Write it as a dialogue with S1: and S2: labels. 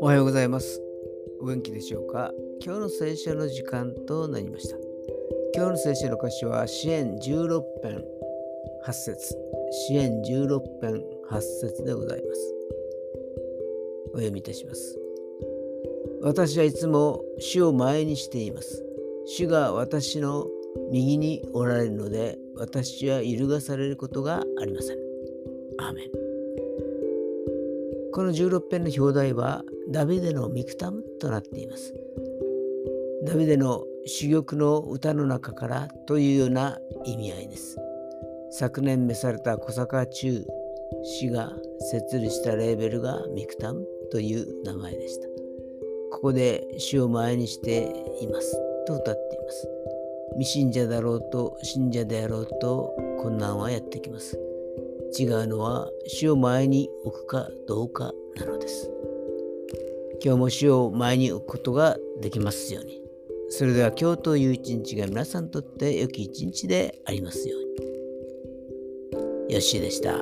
S1: おはようございます。お元気でしょうか？今日の聖書の時間となりました。今日の聖書の歌詞は支援16編8節支援16編8節でございます。お読みいたします。私はいつも主を前にしています。主が私の右におられるので私は揺るがされることがありません。アーメンこの16編の表題はダビデのミクタムとなっています。ダビデの珠玉の歌の中からというような意味合いです。昨年召された小坂中氏が設立したレーベルがミクタムという名前でした。ここで主を前にしていますと歌っています。未信者だろうと信者であろうと困難はやってきます。違うのは主を前に置くかどうかなのです。今日も主を前に置くことができますように。それでは今日という一日が皆さんにとって良き一日でありますように。よしでした。